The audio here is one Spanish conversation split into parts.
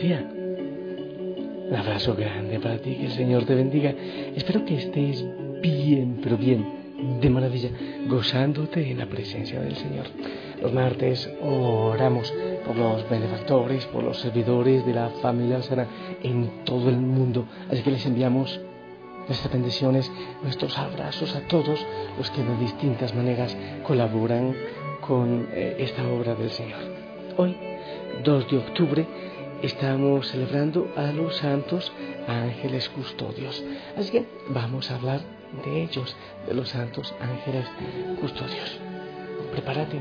Día. Un abrazo grande para ti, que el Señor te bendiga. Espero que estés bien, pero bien, de maravilla, gozándote en la presencia del Señor. Los martes oramos por los benefactores, por los servidores de la familia sana en todo el mundo. Así que les enviamos nuestras bendiciones, nuestros abrazos a todos los que de distintas maneras colaboran con eh, esta obra del Señor. Hoy, 2 de octubre, estamos celebrando a los santos ángeles custodios. Así que vamos a hablar de ellos, de los santos ángeles custodios. Prepárate.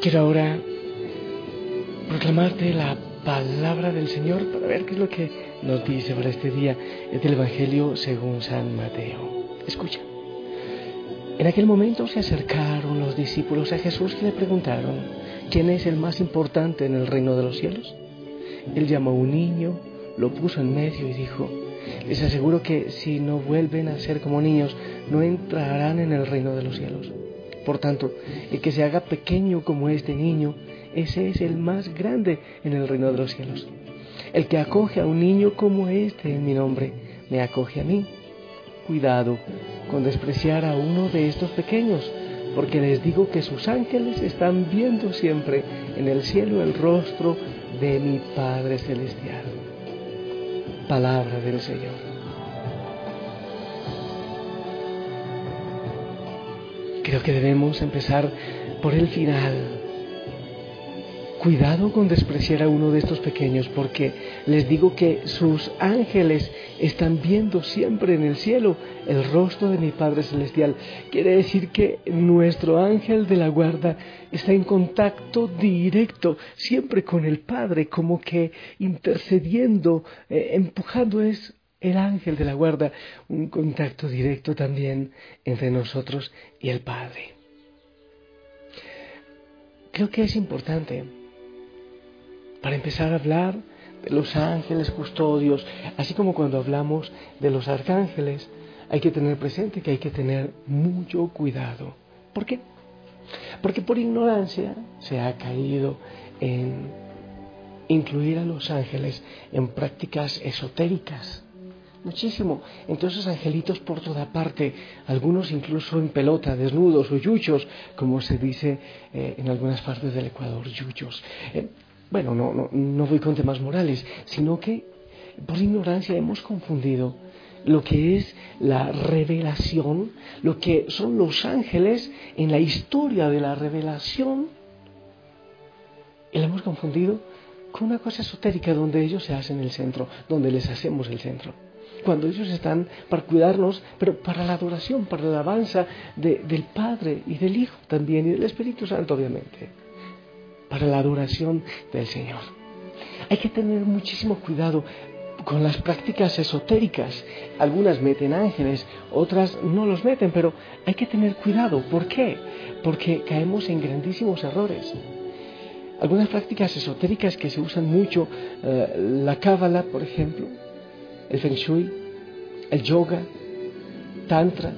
Quiero ahora proclamarte la palabra del Señor para ver qué es lo que nos dice para este día. Es del Evangelio según San Mateo. Escucha. En aquel momento se acercaron los discípulos a Jesús y le preguntaron, ¿quién es el más importante en el reino de los cielos? Él llamó a un niño, lo puso en medio y dijo, les aseguro que si no vuelven a ser como niños, no entrarán en el reino de los cielos. Por tanto, el que se haga pequeño como este niño, ese es el más grande en el reino de los cielos. El que acoge a un niño como este en mi nombre, me acoge a mí. Cuidado con despreciar a uno de estos pequeños, porque les digo que sus ángeles están viendo siempre en el cielo el rostro de mi Padre Celestial. Palabra del Señor. Creo que debemos empezar por el final Cuidado con despreciar a uno de estos pequeños, porque les digo que sus ángeles están viendo siempre en el cielo el rostro de mi Padre Celestial. Quiere decir que nuestro ángel de la guarda está en contacto directo siempre con el Padre, como que intercediendo, eh, empujando es el ángel de la guarda, un contacto directo también entre nosotros y el Padre. Creo que es importante para empezar a hablar de los ángeles custodios, así como cuando hablamos de los arcángeles, hay que tener presente que hay que tener mucho cuidado. ¿Por qué? Porque por ignorancia se ha caído en incluir a los ángeles en prácticas esotéricas. Muchísimo. Entonces angelitos por toda parte, algunos incluso en pelota, desnudos o yuchos, como se dice eh, en algunas partes del Ecuador, yuchos. Eh, bueno, no, no, no voy con temas morales, sino que por ignorancia hemos confundido lo que es la revelación, lo que son los ángeles en la historia de la revelación, y la hemos confundido con una cosa esotérica donde ellos se hacen el centro, donde les hacemos el centro. Cuando ellos están para cuidarnos, pero para la adoración, para la alabanza del Padre y del Hijo también, y del Espíritu Santo, obviamente para la adoración del Señor. Hay que tener muchísimo cuidado con las prácticas esotéricas. Algunas meten ángeles, otras no los meten, pero hay que tener cuidado. ¿Por qué? Porque caemos en grandísimos errores. Algunas prácticas esotéricas que se usan mucho, eh, la cábala, por ejemplo, el feng shui, el yoga, tantra,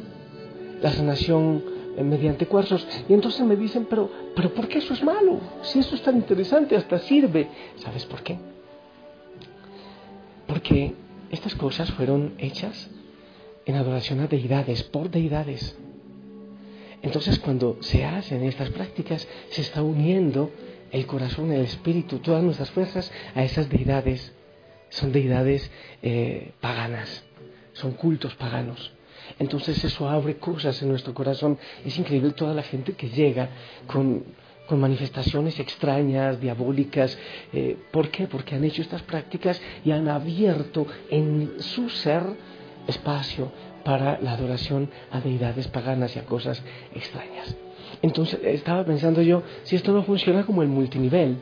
la sanación mediante cuarzos. Y entonces me dicen, pero, pero ¿por qué eso es malo? Si eso es tan interesante, hasta sirve. ¿Sabes por qué? Porque estas cosas fueron hechas en adoración a deidades, por deidades. Entonces cuando se hacen estas prácticas, se está uniendo el corazón, el espíritu, todas nuestras fuerzas a esas deidades. Son deidades eh, paganas, son cultos paganos. Entonces eso abre cosas en nuestro corazón. Es increíble toda la gente que llega con, manifestaciones extrañas, diabólicas. Eh, ¿Por qué? Porque han hecho estas prácticas y han abierto en su ser espacio para la adoración a deidades paganas y a cosas extrañas. Entonces estaba pensando yo, si esto no funciona como el multinivel,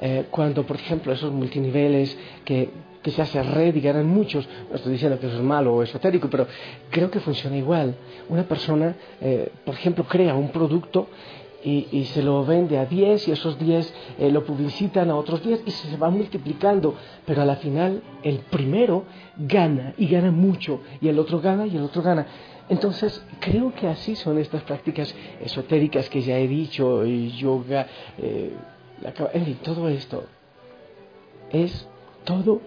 eh, cuando por ejemplo esos multiniveles que que se hace red y ganan muchos. No estoy diciendo que eso es malo o esotérico, pero creo que funciona igual. Una persona, eh, por ejemplo, crea un producto y, se lo vende a 10 y esos 10 eh, lo publicitan a otros 10 y se va multiplicando, pero a la final el primero gana y gana mucho y el otro gana y el otro gana. Entonces, creo que así son estas prácticas esotéricas que ya he dicho, yoga, eh, en fin, todo esto es todo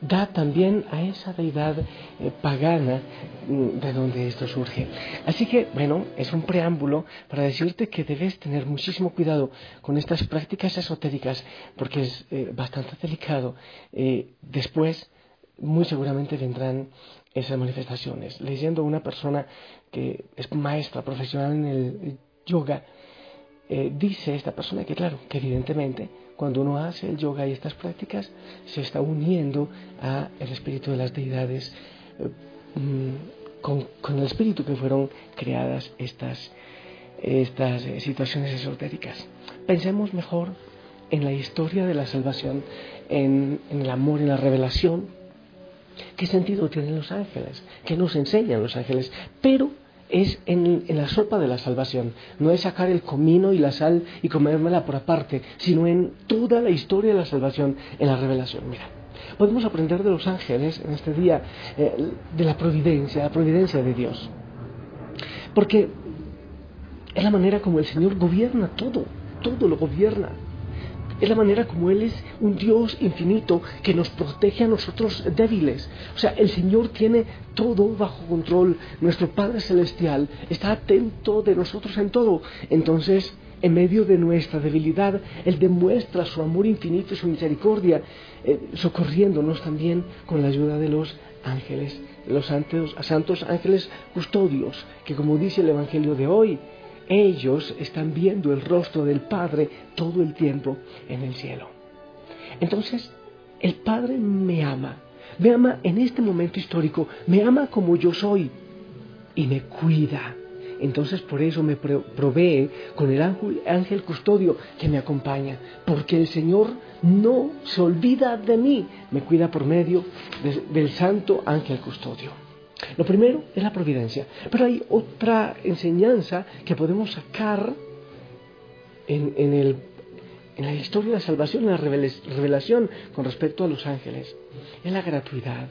da también a esa deidad eh, pagana mm, de donde esto surge. Así que, bueno, es un preámbulo para decirte que debes tener muchísimo cuidado con estas prácticas esotéricas porque es eh, bastante delicado. Eh, después, muy seguramente vendrán esas manifestaciones. Leyendo a una persona que es maestra profesional en el yoga, dice esta persona que, claro, que evidentemente cuando uno hace el yoga y estas prácticas, se está uniendo a el espíritu de las deidades, eh, mm, con, el espíritu que fueron creadas estas, estas eh, situaciones esotéricas. Pensemos mejor en la historia de la salvación, en, en el amor, en la revelación. ¿Qué sentido tienen los ángeles? ¿Qué nos enseñan los ángeles? Pero es en, la sopa de la salvación. No es sacar el comino y la sal y comérmela por aparte, sino en toda la historia de la salvación, en la revelación. Mira, podemos aprender de los ángeles en este día, eh, de la providencia, la providencia de Dios. Porque es la manera como el Señor gobierna todo, todo lo gobierna. Es la manera como Él es un Dios infinito que nos protege a nosotros débiles. O sea, el Señor tiene todo bajo control. Nuestro Padre Celestial está atento de nosotros en todo. Entonces, en medio de nuestra debilidad, Él demuestra su amor infinito y su misericordia, eh, socorriéndonos también con la ayuda de los ángeles, los santos, santos ángeles custodios, que como dice el Evangelio de hoy, ellos están viendo el rostro del Padre todo el tiempo en el cielo. Entonces, el Padre me ama, me ama en este momento histórico, me ama como yo soy y me cuida. Entonces por eso me provee con el ángel, custodio que me acompaña, porque el Señor no se olvida de mí, me cuida por medio del santo ángel custodio. Lo primero es la providencia, pero hay otra enseñanza que podemos sacar en, la historia de la salvación, en la revelación con respecto a los ángeles. Es la gratuidad.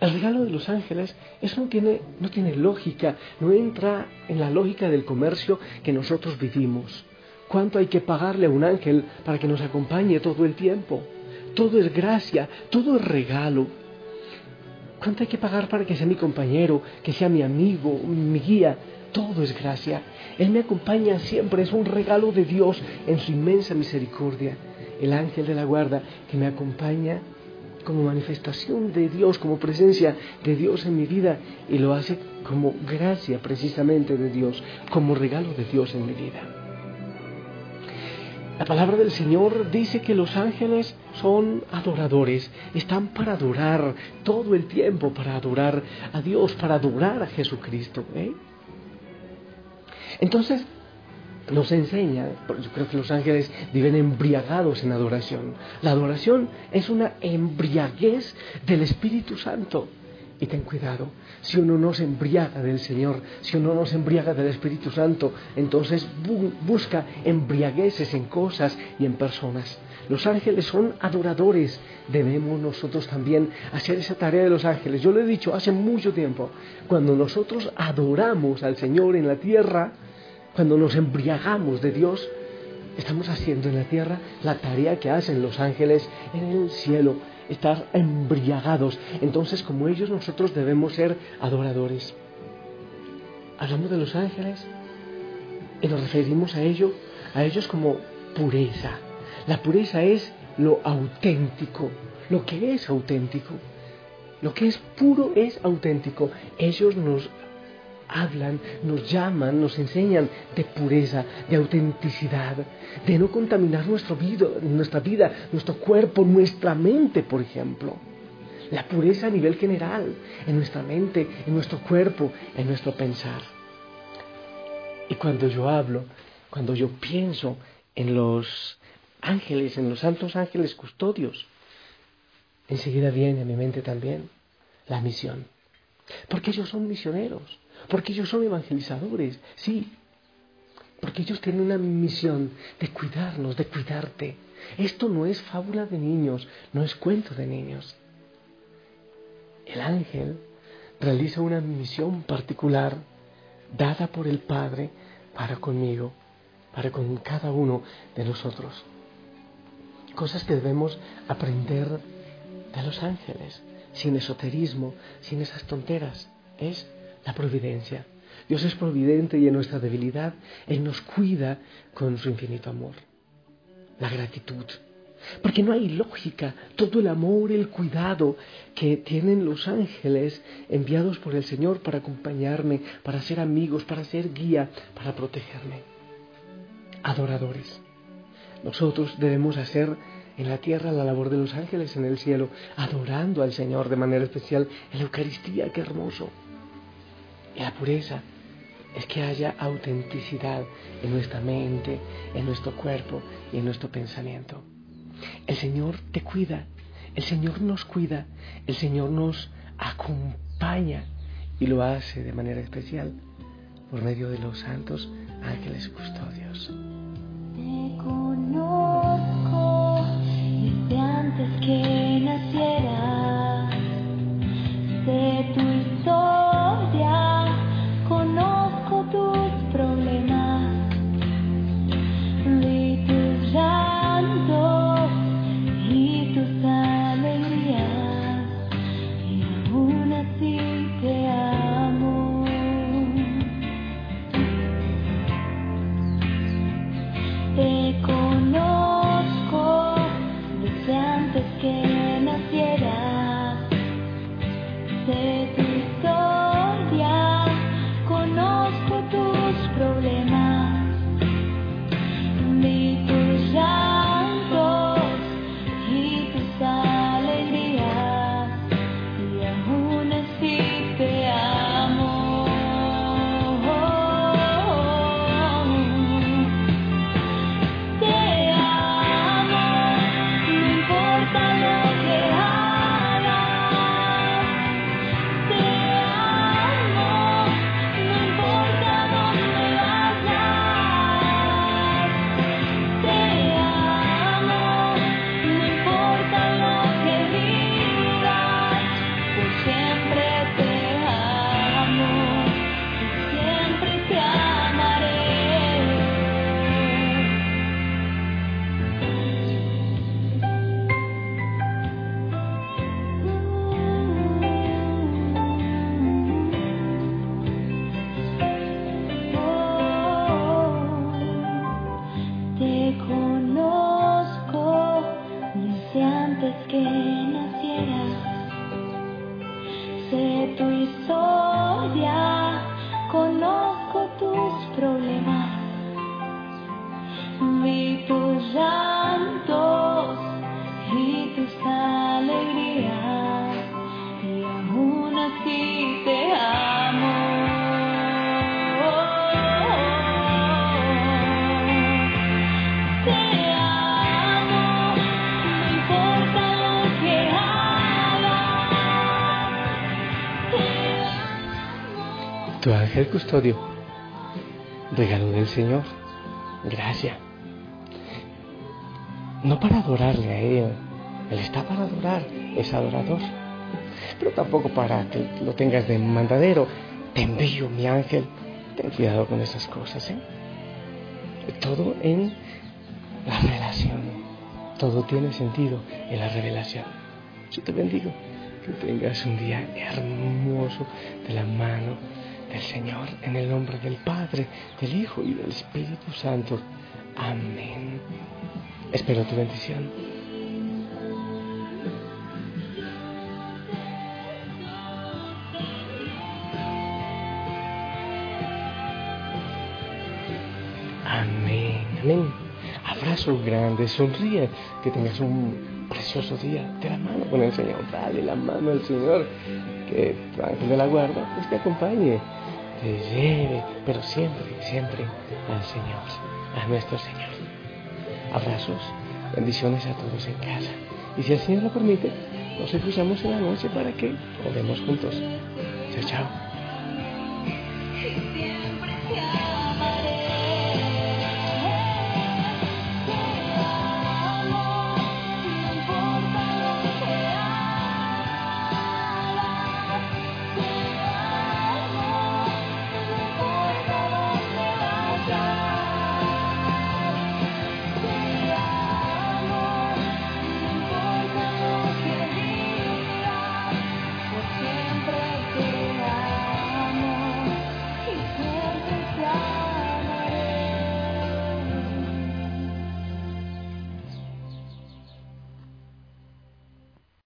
El regalo de los ángeles, eso no tiene, no tiene lógica, no entra en la lógica del comercio que nosotros vivimos. ¿Cuánto hay que pagarle a un ángel para que nos acompañe todo el tiempo? Todo es gracia, todo es regalo. ¿Cuánto hay que pagar para que sea mi compañero, que sea mi amigo, mi guía? Todo es gracia. Él me acompaña siempre, es un regalo de Dios en su inmensa misericordia. El ángel de la guarda que me acompaña como manifestación de Dios, como presencia de Dios en mi vida y lo hace como gracia precisamente de Dios, como regalo de Dios en mi vida. La palabra del Señor dice que los ángeles son adoradores, están para adorar todo el tiempo, para adorar a Dios, para adorar a Jesucristo. ¿eh? Entonces, nos enseña, yo creo que los ángeles viven embriagados en adoración. La adoración es una embriaguez del Espíritu Santo. Y ten cuidado, si uno no se embriaga del Señor, si uno no se embriaga del Espíritu Santo, entonces busca embriagueces en cosas y en personas. Los ángeles son adoradores. Debemos nosotros también hacer esa tarea de los ángeles. Yo lo he dicho hace mucho tiempo. Cuando nosotros adoramos al Señor en la tierra, cuando nos embriagamos de Dios, estamos haciendo en la tierra la tarea que hacen los ángeles en el cielo estar embriagados. Entonces, como ellos, nosotros debemos ser adoradores. Hablamos de los ángeles y nos referimos a ello, a ellos como pureza. La pureza es lo auténtico, lo que es auténtico. Lo que es puro es auténtico. Ellos nos hablan, nos llaman, nos enseñan de pureza, de autenticidad, de no contaminar nuestro vida, nuestra vida, nuestro cuerpo, nuestra mente, por ejemplo. La pureza a nivel general, en nuestra mente, en nuestro cuerpo, en nuestro pensar. Y cuando yo hablo, cuando yo pienso en los ángeles, en los santos ángeles custodios, enseguida viene a mi mente también la misión. Porque ellos son misioneros porque ellos son evangelizadores, sí. Porque ellos tienen una misión de cuidarnos, de cuidarte. Esto no es fábula de niños, no es cuento de niños. El ángel realiza una misión particular dada por el Padre para conmigo, para con cada uno de nosotros. Cosas que debemos aprender de los ángeles, sin esoterismo, sin esas tonteras. Es la providencia. Dios es providente y en nuestra debilidad Él nos cuida con su infinito amor. La gratitud. Porque no hay lógica, todo el amor, el cuidado que tienen los ángeles enviados por el Señor para acompañarme, para ser amigos, para ser guía, para protegerme. Adoradores. Nosotros debemos hacer en la tierra la labor de los ángeles en el cielo, adorando al Señor de manera especial en la Eucaristía, qué hermoso. Y la pureza es que haya autenticidad en nuestra mente, en nuestro cuerpo y en nuestro pensamiento. El Señor te cuida, el Señor nos cuida, el Señor nos acompaña y lo hace de manera especial por medio de los santos ángeles custodios. Te conozco antes que antes Tu ángel custodio, regalo del Señor, gracia. No para adorarle a Él, Él está para adorar, es adorador. Pero tampoco para que lo tengas de mandadero. Te envío mi ángel. Ten cuidado con esas cosas, ¿eh? Todo en la relación. Todo tiene sentido en la revelación. Yo te bendigo. Que tengas un día hermoso de la mano del Señor, en el nombre del Padre, del Hijo y del Espíritu Santo. Amén. Espero tu bendición. Amén, amén. Abrazo grande, sonríe, que tengas un precioso día. De la mano con el Señor, dale la mano al Señor, que tu ángel de la guarda pues te acompañe, te lleve, pero siempre, siempre al Señor, a nuestro Señor. Abrazos, bendiciones a todos en casa. Y si el Señor lo permite, nos cruzamos en la noche para que oremos juntos. Chao, chao.